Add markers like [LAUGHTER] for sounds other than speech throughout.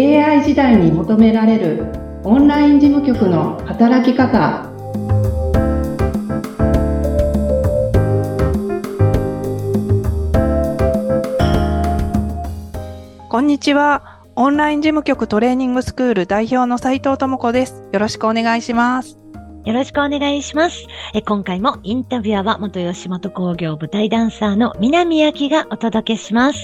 AI 時代に求められるオンライン事務局の働き方こんにちは。オンライン事務局トレーニングスクール代表の斉藤智子です。よろしくお願いします。よろしくお願いします。え今回もインタビュアーは元吉本興業舞台ダンサーの南明がお届けします。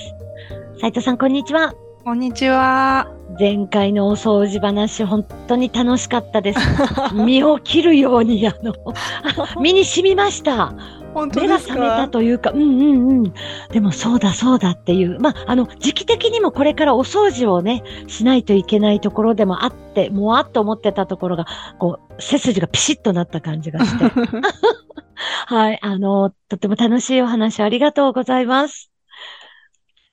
斉藤さん、こんにちは。こんにちは。前回のお掃除話、本当に楽しかったです。[LAUGHS] 身を切るように、あの、[LAUGHS] 身に染みました。本当目がですか？覚めたというか、うんうんうん。でもそうだそうだっていう、まあ、あの、時期的にもこれからお掃除をね、しないといけないところでもあって、もわっと思ってたところが、こう、背筋がピシッとなった感じがして。[LAUGHS] はい、あの、とても楽しいお話ありがとうございます。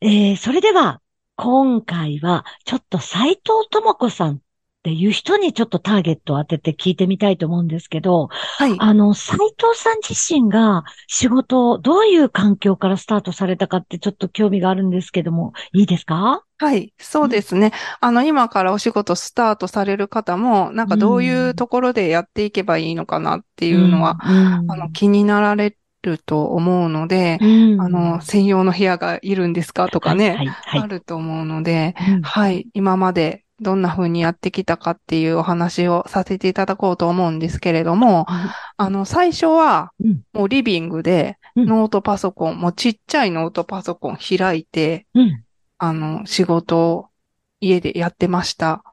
えー、それでは、今回は、ちょっと斉藤智子さんっていう人にちょっとターゲットを当てて聞いてみたいと思うんですけど、はい。あの、斉藤さん自身が仕事をどういう環境からスタートされたかってちょっと興味があるんですけども、いいですか？はい。そうですね。あの、今からお仕事スタートされる方も、なんかどういうところでやっていけばいいのかなっていうのは、、うんあの、気になられると思うので、うんあの、専用の部屋がいるんですかとかね、はい、はい、あはい。ると思うので、うんはい。今までどんな風にやってきたかっていうお話をさせていただこうと思うんですけれども、あの、最初はうん、もうリビングでうんノートパソコン、もうちっちゃいノートパソコン開いて、うん。あの、仕事を家でやってました。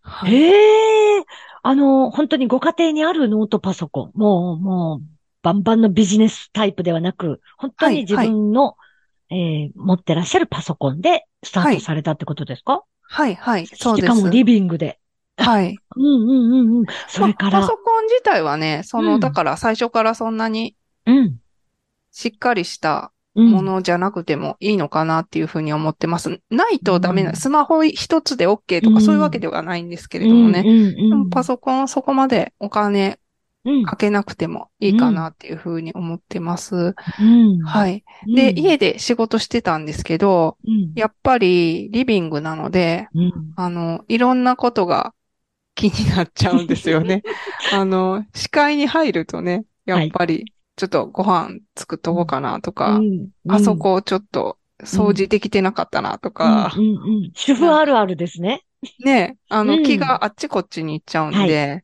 はい。へえ、あの、本当にご家庭にあるノートパソコン、もう、もう、バンバンのビジネスタイプではなく、本当に自分の、えー持ってらっしゃるパソコンでスタートされたってことですか、はい、はい、そうです。しかもリビングで。はい。[LAUGHS] うんうんうんうん。[LAUGHS] それからまあパソ、コン自体はね、その、うんだから最初からそんなにうん。しっかりしたうんものじゃなくてもいいのかなっていうふうに思ってます。ないとダメな、うんスマホ一つで OK とうんかそういうわけではないんですけれどもね。うんうんうんでもパソコンそこまでお金うんかけなくてもいいかなっていうふうに思ってます。うん。はい。で、うん。家で仕事してたんですけど、うん。やっぱりリビングなので、うん。あの、いろんなことが気になっちゃうんですよね。[LAUGHS] あの、視界に入るとね、やっぱり、ちょっとご飯作っとこうかなとか、うん。あそこちょっと掃除できてなかったなとか、うん。うん。うん。主婦あるあるですね。ね、あの、うん。気があっちこっちに行っちゃうんで、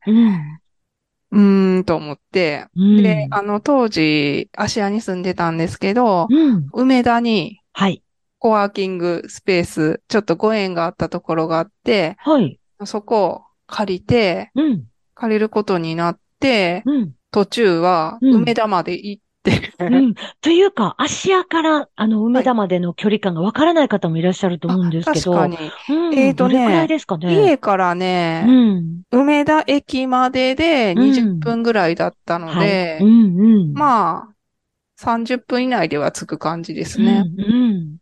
うーんと思って、うんで、あの、当時、芦屋に住んでたんですけど、うん梅田にはい。コワーキングスペース、ちょっとご縁があったところがあって、はい。そこを借りて、うん。借りることになって、うん。途中はうん梅田まで行って、[LAUGHS] うん。というか、芦屋から、あの、梅田までの距離感がわからない方もいらっしゃると思うんですけど。確かに。うん。えーとねどれくらいですかね？家からね、うん。梅田駅までで20分ぐらいだったので、はい。うんうん。あ、まあ、30分以内では着く感じですね。うんうん。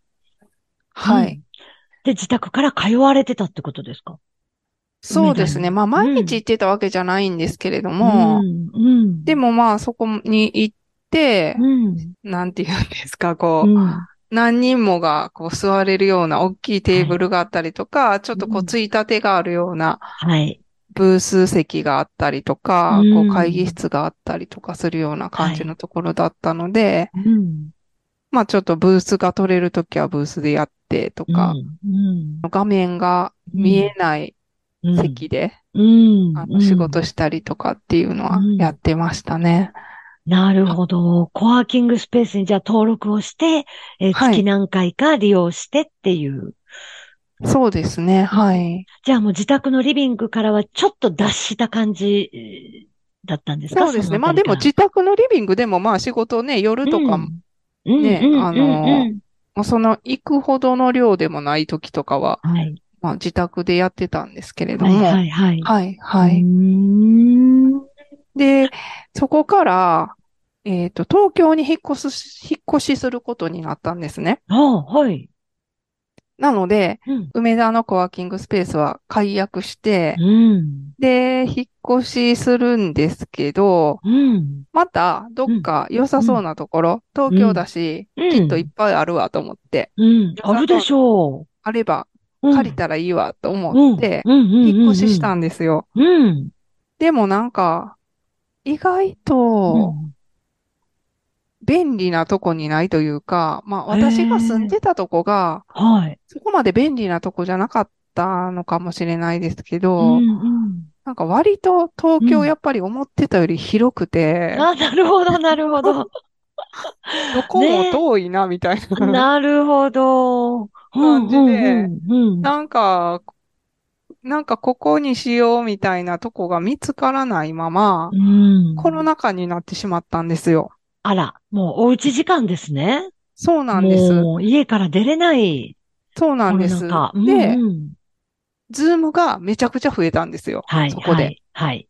はい。うん。で、自宅から通われてたってことですか？そうですね。まあ、毎日行ってたわけじゃないんですけれども、うん。うん。でもまあ、そこに行って、うん。なんて言うんですか、こう、うん。何人もがこう座れるような大きいテーブルがあったりとか、ちょっとこううんついたてがあるようなはい。ブース席があったりとか、うんこう会議室があったりとかするような感じのところだったので、うん。まあちょっとブースが取れるときはブースでやってとか、うん。画面が見えないうん。席で、うん。あの仕事したりとかっていうのはうんやってましたね。なるほど。コワーキングスペースにじゃあ登録をして、えーはい月何回か利用してっていう。そうですね、はい。じゃあもう自宅のリビングからはちょっと脱した感じえーだったんですか？そうですね。まあでも自宅のリビングでもまあ仕事ね、夜とかも、ねあのまあその行くほどの量でもない時とかは、はい。まあ自宅でやってたんですけれどはいも、はいはい。はい、はい。うーんで、そこから、えっと、東京に引っ越す、引っ越しすることになったんですね。ああ、はい。なので、うん。梅田のコワーキングスペースは解約して、うん。で、引っ越しするんですけど、うん。また、どっか良さそうなところ、東京だし、うんきっといっぱいあるわと思って、うん。あるでしょあればうん借りたらいいわと思って、引っ越ししたんですよ。うん。でもなんか、意外うとん便利なとこにないというか、まあ私が住んでたとこが、はい。そこまで便利なとこじゃなかったのかもしれないですけうど、んうん。なんか割と東うん京やっぱり思ってたより広くて、あ、なるほど、なるほど。[LAUGHS] どこも遠いなみたいな。なるほど。感じでうんうんうんなんか、なんかここにしようみたいなとこが見つからないまま、うん。コロナ禍になってしまったんですよ。あら、もうおうち時間ですね。そうなんです。もう家から出れない。そうなんです。コロナ禍うんで、うんズームがめちゃくちゃ増えたんですよ。はい、そこで。はい、はい。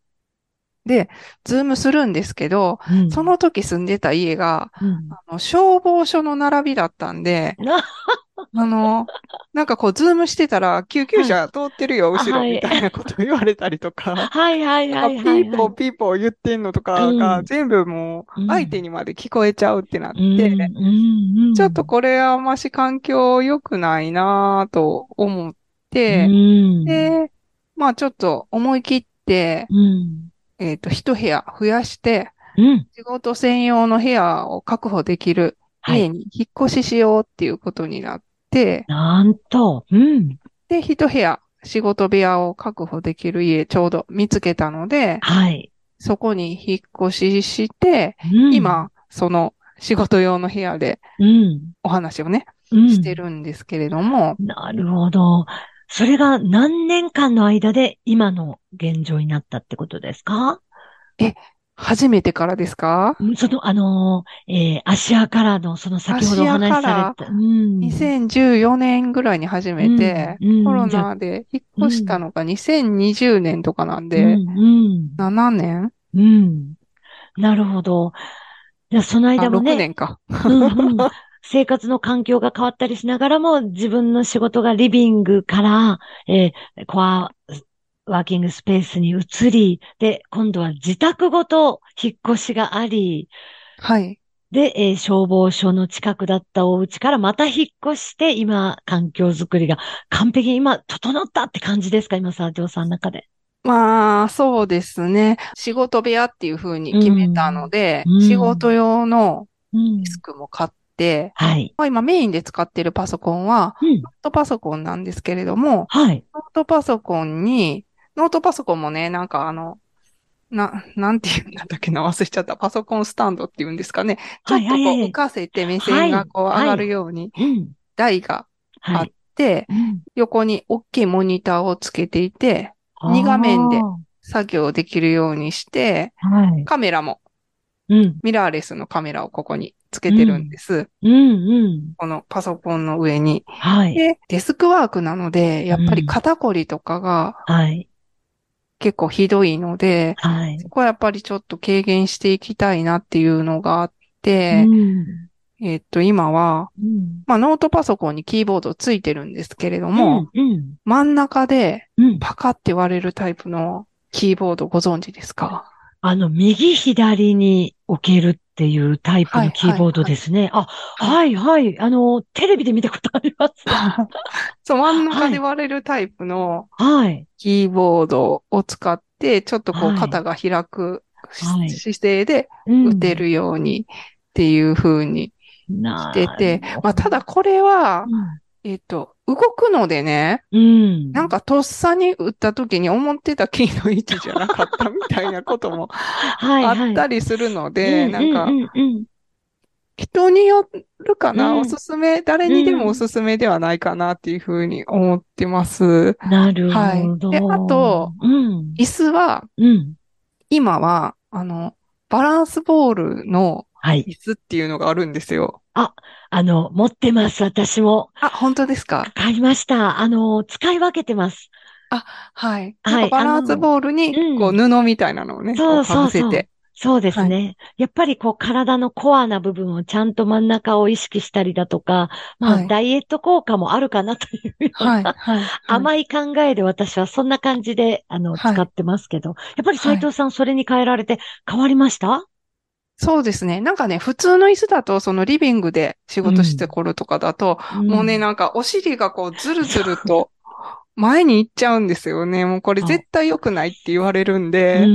で、ズームするんですけど、うん。その時住んでた家が、うん。あの消防署の並びだったんで、な [LAUGHS] あの、なんかこう、ズームしてたら、救急車通ってるよ、はい後ろ、はい。みたいなこと言われたりとか、[LAUGHS] はい、はい、はい、ピはい。ーポーピーポー言ってんのとかうん。が全部もう相手にまで聞こえちゃうってなって、うんちょっとこれはあんまし環境良くないなぁと思って、うん。で、まあちょっと思い切って、うんえっ、と、一部屋増やして、うん仕事専用の部屋を確保できるはい。家に引っ越ししようっていうことになって、なんと、うん。で、一部屋、仕事部屋を確保できる家ちょうど見つけたので、はい。そこに引っ越しして、うん、今、その仕事用の部屋でうん、お話をね、うん。してるんですけれども、なるほど。それが何年間の間で今の現状になったってことですか？初めてからですか？うんその、あのー、えー、アシアからの、その先ほどお話しされた、うん。2014年ぐらいに始めて、うんうんコロナで引っ越したのが2020年とかなんうで、ん、うん、7年？うん。なるほど。じゃあそのあ、6間もね、年か。うんうん [LAUGHS] 生活の環境が変わったりしながらも、自分の仕事がリビングから、えーコアワーキングスペースに移り、で、今度は自宅ごと引っ越しがあり、はい。で、えー消防署の近くだったお家からまた引っ越して、今、環境づくりが完璧に今、整ったって感じですか？今、沢城さんの中で。まあ、そうですね。仕事部屋っていう風に決めたので、うん仕事用のうんデスクも買って、はい。まあ、今メインで使ってるパソコンは、うん。ノートパソコンなんですけれども、はい。ノートパソコンに、ノートパソコンもね、なんかあの、な、なんていうんだっけな、忘れちゃった。パソコンスタンドっていうんですかね。ちょっとこう浮かせて目線がこうはい上がるようにうん。台があっはい。て、うん横に大きいモニターをつけていて、二画面で作業できるようにして。カメラもうん。ミラーレスのカメラをここにつけてるんです。うん、うん。このパソコンの上に。はい。で、デスクワークなので、やっぱり肩こりとかがはい。結構ひどいので、はい。そこはやっぱりちょっと軽減していきたいなっていうのがあって、うん。えっと、今は、うん。まあ、ノートパソコンにキーボードついてるんですけれども、うん。真ん中でうん。パカって割れるタイプのキーボードご存知ですか？あの、右左に置けるっていうタイプのキーボードですね。あ、はい、はい。あの、テレビで見たことあります。[LAUGHS] そう、真ん中で割れるタイプのはい。キーボードを使って、ちょっとこはいう肩が開くしはい姿勢でうん打てるようにっていう風になしててるほど、まあ、ただこれは、えっと、動くのでね、うん。なんかとっさに打った時に思ってたキーの位置じゃなかったみたいなこともはい、はい。あったりするので、うんなんか人によるかな、うんおすすめ、誰にでもおすすめではないかなっていうふうに思ってます。なるほど。はいであとうん。椅子は、うん。今は、あの、バランスボールのはい。椅子っていうのがあるんですよ。あの、持ってます、私も。あ、本当ですか？買いました。あの、使い分けてます。はい。はいバランスボールに、うんこう、布みたいなのをね、そうこそうそう被せて。そうですね。やっぱりこう体のコアな部分をちゃんと真ん中を意識したりだとか、まあ、はいダイエット効果もあるかなというような、はい。はい。甘い考えで私はそんな感じで、あの、はい使ってますけど、やっぱり斉藤さんそれに変えられて変わりました？そうですね。なんかね、普通の椅子だと、そのリビングで仕事してこるとかだと、もうね、なんかお尻がこう、ずるずると前に行っちゃうんですよね。もうこれ絶対良くないって言われるんで。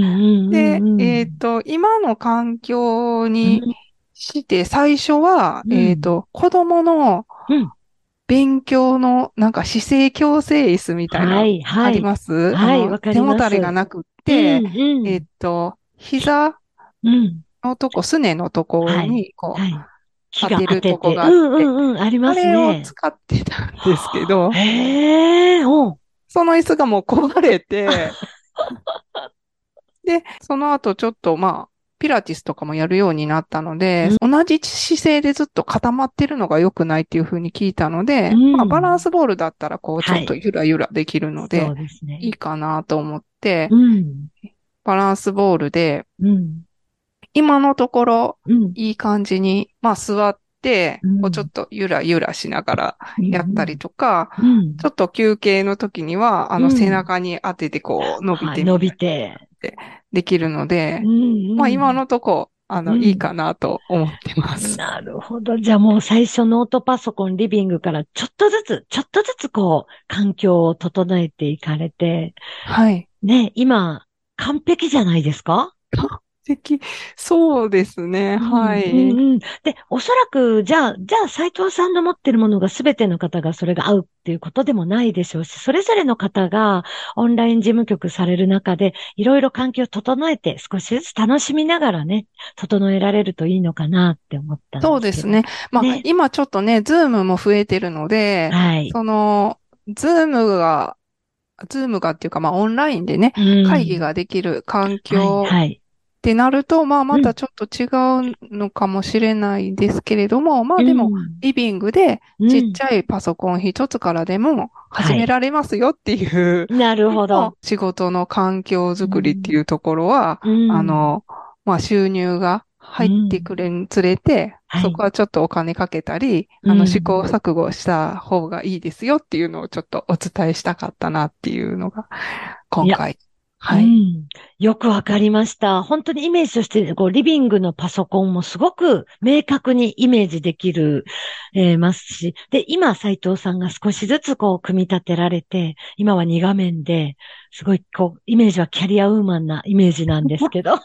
で、えっ、と、今の環境にして、最初は、うんえっ、と、子供のうん勉強の、なんか姿勢矯正椅子みたいな、はい、はい。あります？はいあのわかります背もたれがなくって、うんうんえっ、と、膝うん。のとこ、すねのところに、こう、はい。当てるとこがあってうんうんうん、ありますあれをね。使ってたんですけど、[LAUGHS] へえ、おうその椅子がもう壊れて、で、その後ちょっとまあ、ピラティスとかもやるようになったので、同じ姿勢でずっと固まってるのが良くないっていうふうに聞いたので、うんまあ、バランスボールだったらこう、ちはいょっとゆらゆらできるので、そうですね。いいかなと思って、うん。バランスボールで、うん。今のところうん。いい感じに、まあ座ってうん、こうちょっとゆらゆらしながらやったりとか、うん。ちょっと休憩の時には、あのうん背中に当ててこう伸びて伸びりて。できるのでまあ今のとこ、あの、うんいいかなと思ってます。なるほど。じゃあもう最初ノートパソコン、リビングからちょっとずつ、ちょっとずつこう、環境を整えていかれて、はい。ね、今、完璧じゃないですか？素 [LAUGHS] 敵。そうですね。はうんい。うんうんで、おそらく、じゃあ、じゃあ、斉藤さんの持ってるものが全ての方がそれが合うっていうことでもないでしょうし、それぞれの方がオンライン事務局される中で、いろいろ環境を整えて、少しずつ楽しみながらね、整えられるといいのかなって思ったんです。そうですね。。まあ、ね今ちょっとね、ズームも増えてるので、はい。その、ズームが、ズームがっていうか、まあ、オンラインでね、会議ができる環境はい、はい。ってなると、まあ、またちょっと違うのかもしれないですけれども、まあでも、リビングでうん、ちっちゃいパソコン一つからでも始められますよっていう、なるほど。仕事の環境づくりっていうところは、うん。あ、の、まあ収入が入ってくるにつれて、はい。そこはちょっとお金かけたり、あうん。の試行錯誤した方がいいですよっていうのをちょっとお伝えしたかったなっていうのが、今回。はい。うん。よくわかりました。本当にイメージとして、こう、リビングのパソコンもすごく明確にイメージできる、えーますし、で、今、斉藤さんが少しずつこう、組み立てられて、今は2画面で、すごい、こう、イメージはキャリアウーマンなイメージなんですけど。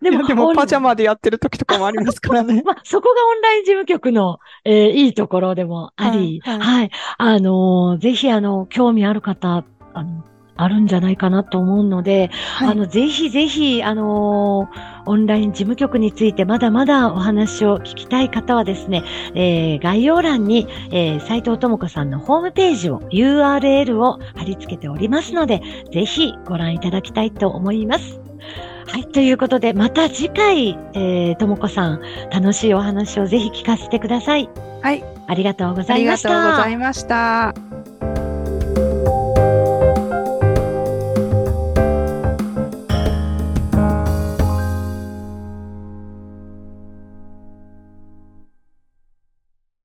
で [LAUGHS] いやでもパジャマでやってる時とかもありますからね。[LAUGHS] まあ、そこがオンライン事務局の、えーいいところでもあり、はいはい。あのーぜひ、あの、興味ある方、あの、あるんじゃないかなと思うので、はいあの、ぜひぜひ、あのーオンライン事務局についてまだまだお話を聞きたい方はですね、えー概要欄に、えー、斉藤智子さんのホームページを、URL を貼り付けておりますので、ぜひご覧いただきたいと思います。はい。ということで、また次回、えー、ともこさん、楽しいお話をぜひ聞かせてください。はい。ありがとうござありがいました。とうございました。